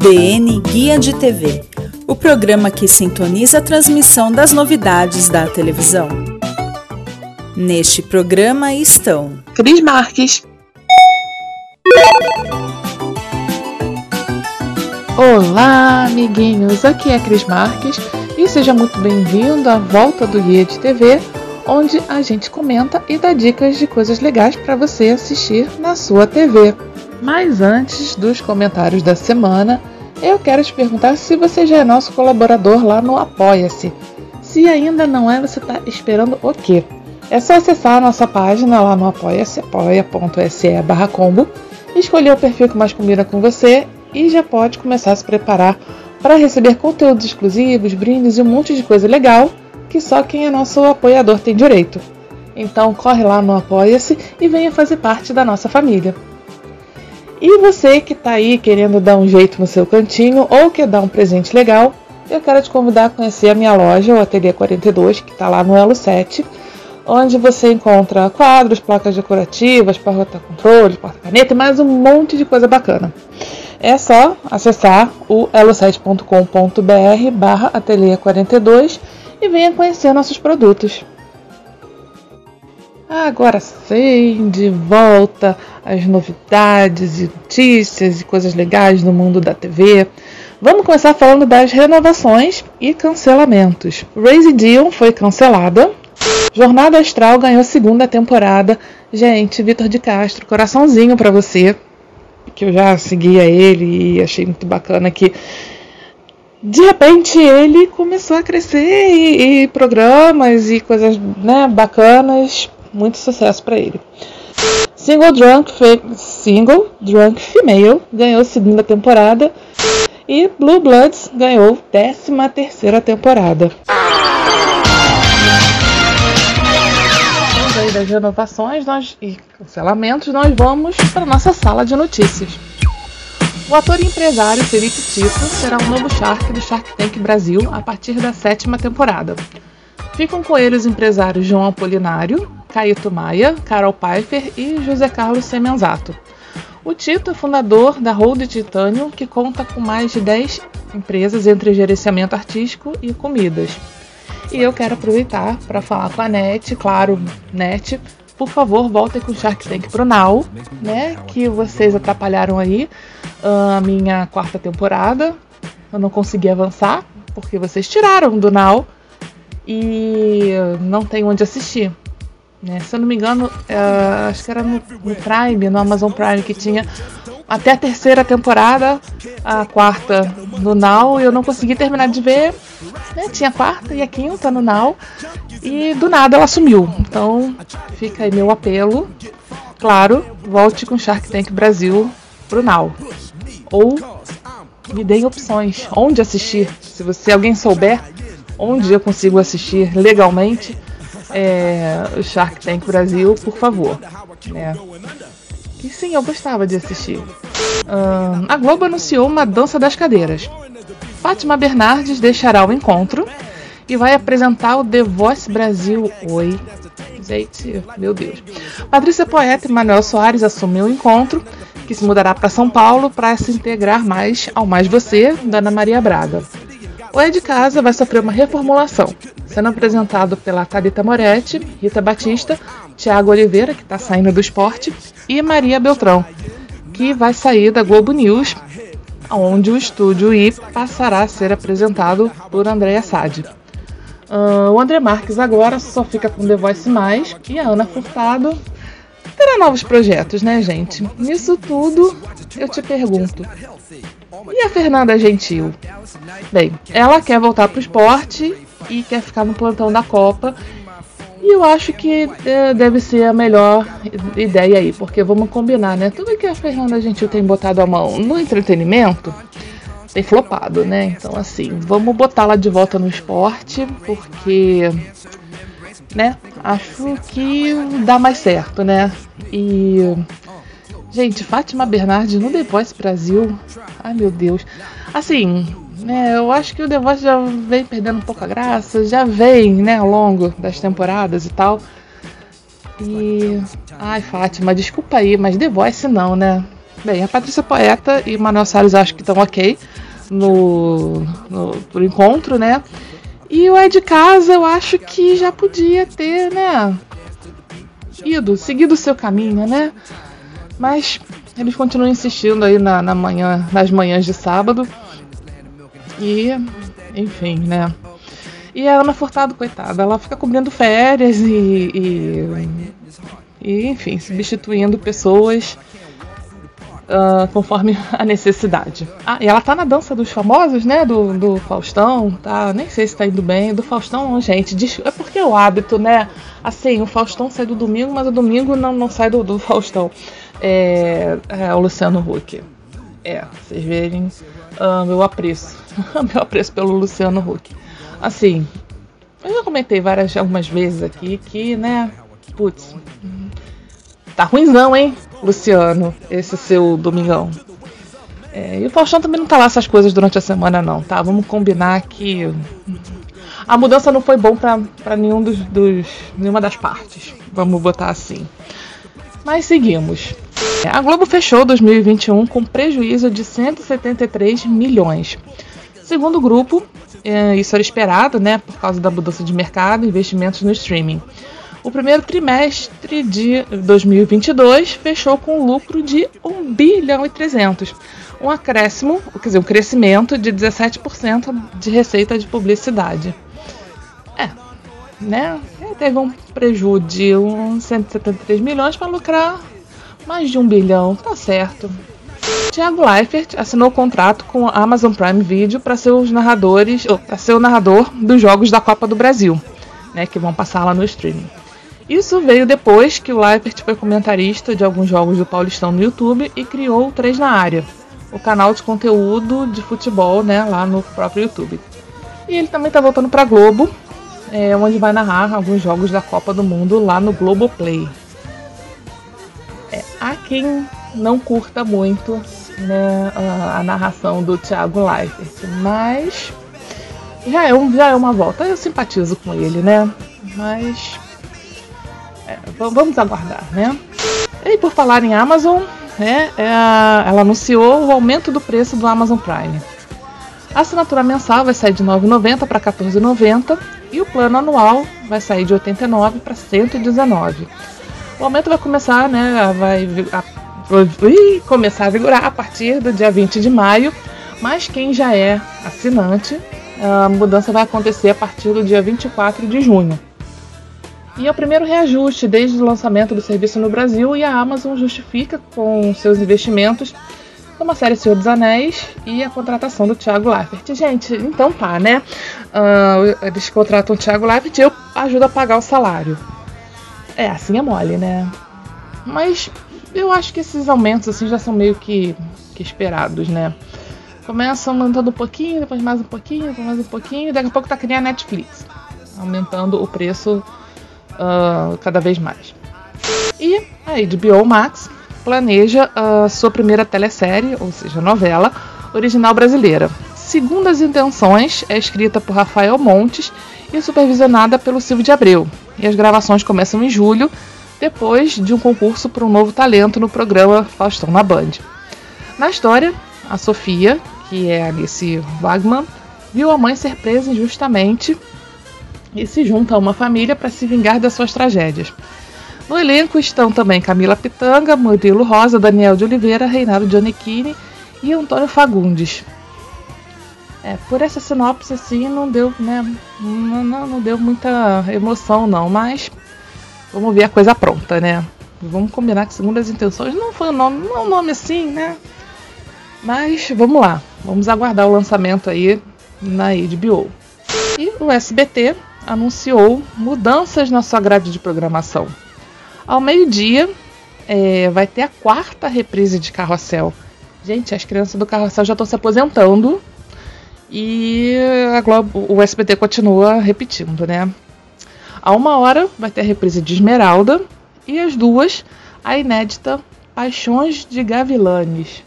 DN Guia de TV o programa que sintoniza a transmissão das novidades da televisão. Neste programa estão Cris Marques. Olá, amiguinhos! Aqui é Cris Marques e seja muito bem-vindo à volta do Guia de TV, onde a gente comenta e dá dicas de coisas legais para você assistir na sua TV. Mas antes dos comentários da semana, eu quero te perguntar se você já é nosso colaborador lá no Apoia-se. Se ainda não é, você está esperando o quê? É só acessar a nossa página lá no apoia-se, apoia.se barra combo, escolher o perfil que mais combina com você e já pode começar a se preparar para receber conteúdos exclusivos, brindes e um monte de coisa legal que só quem é nosso apoiador tem direito. Então corre lá no Apoia-se e venha fazer parte da nossa família. E você que está aí querendo dar um jeito no seu cantinho ou quer dar um presente legal, eu quero te convidar a conhecer a minha loja, o Ateliê 42, que está lá no Elo 7, onde você encontra quadros, placas decorativas, porta-controle, porta-caneta e mais um monte de coisa bacana. É só acessar o elo7.com.br barra ateliê 42 e venha conhecer nossos produtos. Agora sim, de volta às novidades e notícias e coisas legais no mundo da TV. Vamos começar falando das renovações e cancelamentos. Raising Dion foi cancelada. Jornada Astral ganhou segunda temporada. Gente, Vitor de Castro, coraçãozinho para você, que eu já seguia ele e achei muito bacana que de repente ele começou a crescer e, e programas e coisas né, bacanas muito sucesso para ele. Single Drunk, Single Drunk Female ganhou segunda temporada e Blue Bloods ganhou décima terceira temporada. Aí das renovações nós, e cancelamentos, nós vamos para nossa sala de notícias. O ator e empresário Felipe Tito será o novo Shark do Shark Tank Brasil a partir da sétima temporada. Ficam com ele os empresários João Apolinário, Caíto Maia, Carol Pfeiffer e José Carlos Semenzato. O Tito é fundador da Hold Titânio, que conta com mais de 10 empresas entre gerenciamento artístico e comidas. E eu quero aproveitar para falar com a NET, claro, NET, por favor, voltem com o Shark Tank pro Now, né? Que vocês atrapalharam aí a minha quarta temporada. Eu não consegui avançar, porque vocês tiraram do Now e não tem onde assistir. Né? Se eu não me engano, é, acho que era no, no, Prime, no Amazon Prime, que tinha até a terceira temporada, a quarta no Now, e eu não consegui terminar de ver. Né? Tinha a quarta e a quinta no Now, e do nada ela sumiu. Então fica aí meu apelo. Claro, volte com Shark Tank Brasil pro Now. Ou me deem opções onde assistir. Se você alguém souber onde eu consigo assistir legalmente é, o Shark Tank Brasil, por favor. Né? E sim, eu gostava de assistir. A Globo anunciou uma dança das cadeiras. Fátima Bernardes deixará o encontro e vai apresentar o The Voice Brasil. Oi. Gente, meu Deus. Patrícia Poeta e Manuel Soares assumem o encontro, que se mudará para São Paulo para se integrar mais ao Mais Você, da Ana Maria Braga. O É de Casa vai sofrer uma reformulação, sendo apresentado pela Thalita Moretti, Rita Batista, Tiago Oliveira, que está saindo do esporte, e Maria Beltrão, que vai sair da Globo News, onde o estúdio I passará a ser apresentado por Andréa Sade. Uh, o André Marques agora só fica com The Voice Mais e a Ana Furtado terá novos projetos, né, gente? Nisso tudo, eu te pergunto: e a Fernanda Gentil? Bem, ela quer voltar pro esporte e quer ficar no plantão da Copa. E eu acho que é, deve ser a melhor ideia aí, porque vamos combinar, né? Tudo que a Fernanda Gentil tem botado a mão no entretenimento tem flopado, né? Então, assim, vamos botá-la de volta no esporte, porque, né? Acho que dá mais certo, né? E, gente, Fátima Bernardes no The Voice Brasil, ai meu Deus. Assim, né, eu acho que o The Voice já vem perdendo um pouco a graça, já vem, né, ao longo das temporadas e tal. E. Ai, Fátima, desculpa aí, mas The Voice não, né? Bem, a Patrícia Poeta e Manuel Salles acho que estão ok no, no, pro encontro, né? E o Ed Casa eu acho que já podia ter, né? Ido, seguido o seu caminho, né? Mas eles continuam insistindo aí na, na manhã, nas manhãs de sábado. E, enfim, né? E a Ana Furtado, coitada, ela fica cobrindo férias e, e, e enfim, substituindo pessoas uh, conforme a necessidade. Ah, e ela tá na dança dos famosos, né? Do, do Faustão, tá? Nem sei se tá indo bem. Do Faustão, gente, é porque é o hábito, né? Assim, o Faustão sai do domingo, mas o domingo não, não sai do, do Faustão. É, é o Luciano Huck. É, vocês verem uh, meu apreço. meu apreço pelo Luciano Huck. Assim, eu já comentei várias, algumas vezes aqui que, né? Putz, tá ruimzão, hein, Luciano, esse seu domingão. É, e o Faustão também não tá lá essas coisas durante a semana, não, tá? Vamos combinar que a mudança não foi bom para nenhum dos, dos, nenhuma das partes. Vamos botar assim. Mas seguimos. A Globo fechou 2021 com prejuízo de 173 milhões. Segundo o grupo, é, isso era esperado, né, por causa da mudança de mercado e investimentos no streaming. O primeiro trimestre de 2022 fechou com lucro de 1 bilhão e 300, um acréscimo, quer dizer, um crescimento de 17% de receita de publicidade. É, né? Teve um prejuízo de uns 173 milhões para lucrar mais de um bilhão, tá certo. Thiago Leifert assinou contrato com a Amazon Prime Video para ser narradores, para ser o narrador dos jogos da Copa do Brasil, né, que vão passar lá no streaming. Isso veio depois que o Leifert foi comentarista de alguns jogos do Paulistão no YouTube e criou o 3 na área, o canal de conteúdo de futebol, né, lá no próprio YouTube. E ele também está voltando para Globo, é, onde vai narrar alguns jogos da Copa do Mundo lá no Globoplay. É, há quem não curta muito né, a, a, narração do Thiago Leifert, mas já é, um, já é uma volta. Eu simpatizo com ele, né? Mas é, vamos aguardar, né? E por falar em Amazon, né, é, ela anunciou o aumento do preço do Amazon Prime. A assinatura mensal vai sair de R$ 9,90 para R$ 14,90 e o plano anual vai sair de R$ 89 para R$ 119. O aumento vai começar, né, vai a, a, começar a vigorar a partir do dia 20 de maio, mas quem já é assinante, a mudança vai acontecer a partir do dia 24 de junho. E é o primeiro reajuste desde o lançamento do serviço no Brasil e a Amazon justifica com seus investimentos uma série Senhor dos Anéis e a contratação do Thiago Leifert. Gente, então tá, né? Uh, eles contratam o Thiago Leifert e eu ajudo a pagar o salário. É, assim é mole, né? Mas eu acho que esses aumentos assim já são meio que, que esperados, né? Começam aumentando um pouquinho, depois mais um pouquinho, depois mais um pouquinho, daqui a pouco tá que nem a Netflix, aumentando o preço uh, cada vez mais. E a HBO Max planeja a sua primeira telesérie, ou seja, novela, original brasileira. Segundo as intenções, é escrita por Rafael Montes e supervisionada pelo Silvio de Abreu. E as gravações começam em julho, depois de um concurso para um novo talento no programa Faustão na Band. Na história, a Sofia, que é Alice Wagman, viu a mãe ser presa injustamente e se junta a uma família para se vingar das suas tragédias. No elenco estão também Camila Pitanga, Murilo Rosa, Daniel de Oliveira, Reinaldo Giannichini e Antônio Fagundes. É, por essa sinopse assim não deu, né, não, não, não deu muita emoção não, mas vamos ver a coisa pronta, né? Vamos combinar que segundo as intenções não foi um nome, não é um nome assim, né? Mas vamos lá, vamos aguardar o lançamento aí na HBO. E o SBT anunciou mudanças na sua grade de programação. Ao meio-dia, é, vai ter a quarta reprise de Carrossel. Gente, as crianças do Carrossel já estão se aposentando e a Globo, o SBT continua repetindo, né? A uma hora vai ter a reprise de Esmeralda e às duas a inédita Paixões de Gavilanes.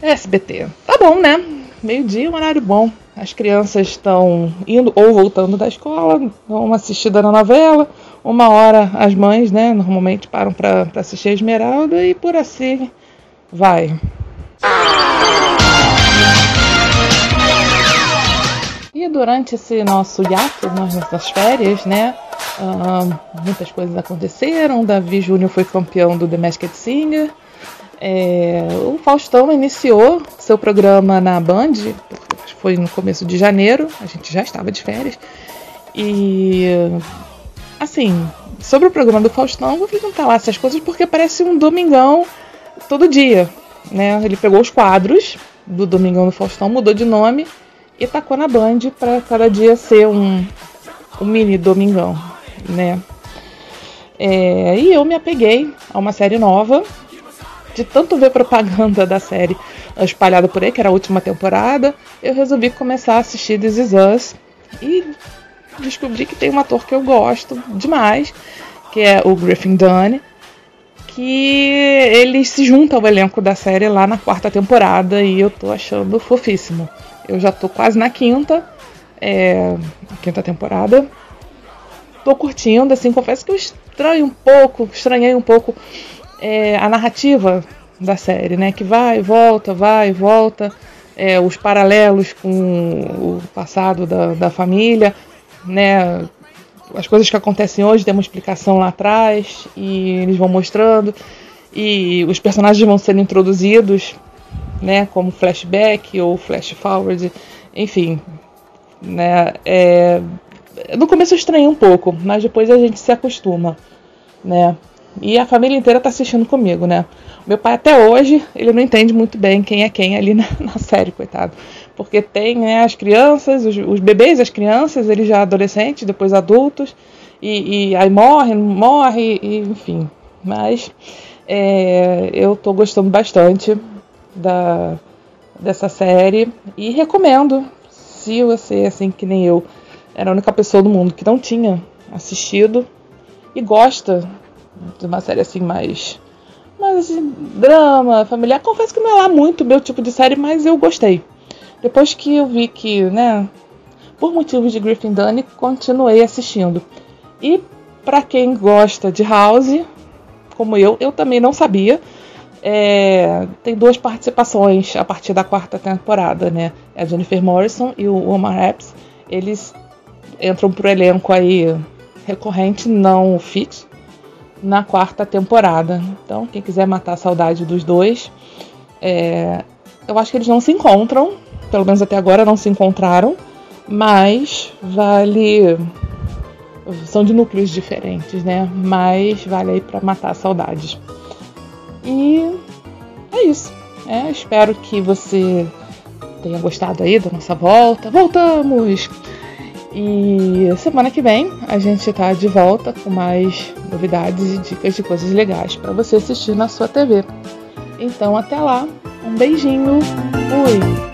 SBT. Tá bom, né? Meio-dia, um horário bom. As crianças estão indo ou voltando da escola, dão uma assistida na novela. Uma hora as mães, né, normalmente param para assistir a Esmeralda e por assim vai. Durante esse nosso hiato, nas nossas férias, né, uh, muitas coisas aconteceram. Davi Júnior foi campeão do The Masked Singer. É, o Faustão iniciou seu programa na Band, foi no começo de janeiro, a gente já estava de férias. E assim, sobre o programa do Faustão, vou perguntar lá essas coisas porque parece um domingão todo dia. Né? Ele pegou os quadros do Domingão do Faustão, mudou de nome e tacou na Band para cada dia ser um, um mini Domingão. Né? É, e eu me apeguei a uma série nova de tanto ver propaganda da série espalhada por aí, que era a última temporada, eu resolvi começar a assistir This Is Us e descobri que tem um ator que eu gosto demais, que é o Griffin Dunne, que ele se junta ao elenco da série lá na quarta temporada e eu tô achando fofíssimo. Eu já tô quase na quinta, é, quinta temporada. Tô curtindo, assim, confesso que eu estranho um pouco, estranhei um pouco é, a narrativa da série, né? Que vai, volta, vai, volta, é, os paralelos com o passado da, da família, né? As coisas que acontecem hoje tem uma explicação lá atrás e eles vão mostrando e os personagens vão sendo introduzidos, né? Como flashback ou flash forward, enfim, né? É, no começo eu estranhei um pouco, mas depois a gente se acostuma, né? E a família inteira tá assistindo comigo, né? Meu pai até hoje, ele não entende muito bem quem é quem ali na, na série, coitado. Porque tem né, as crianças, os, os, bebês, as crianças, eles já adolescentes, depois adultos, e, e aí morre, morre, e, enfim. Mas é, eu tô gostando bastante da, dessa série e recomendo, se você, assim que nem eu, era a única pessoa do mundo que não tinha assistido e gosta de uma série assim mais. mais assim, drama, familiar. Confesso que não é lá muito meu tipo de série, mas eu gostei. Depois que eu vi que, né, por motivos de Griffin Dunne, continuei assistindo. E para quem gosta de House, como eu, eu também não sabia. É, tem duas participações a partir da quarta temporada, né? É a Jennifer Morrison e o Omar Epps. Eles entram pro elenco aí recorrente, não fixo, na quarta temporada. Então, quem quiser matar a saudade dos dois, é, eu acho que eles não se encontram, pelo menos até agora não se encontraram, mas vale. São de núcleos diferentes, né? Mas vale aí para matar a saudade. E é isso. É, espero que você tenha gostado aí da nossa volta. Voltamos! E semana que vem a gente tá de volta com mais novidades e dicas de coisas legais para você assistir na sua TV. Então até lá, um beijinho, fui!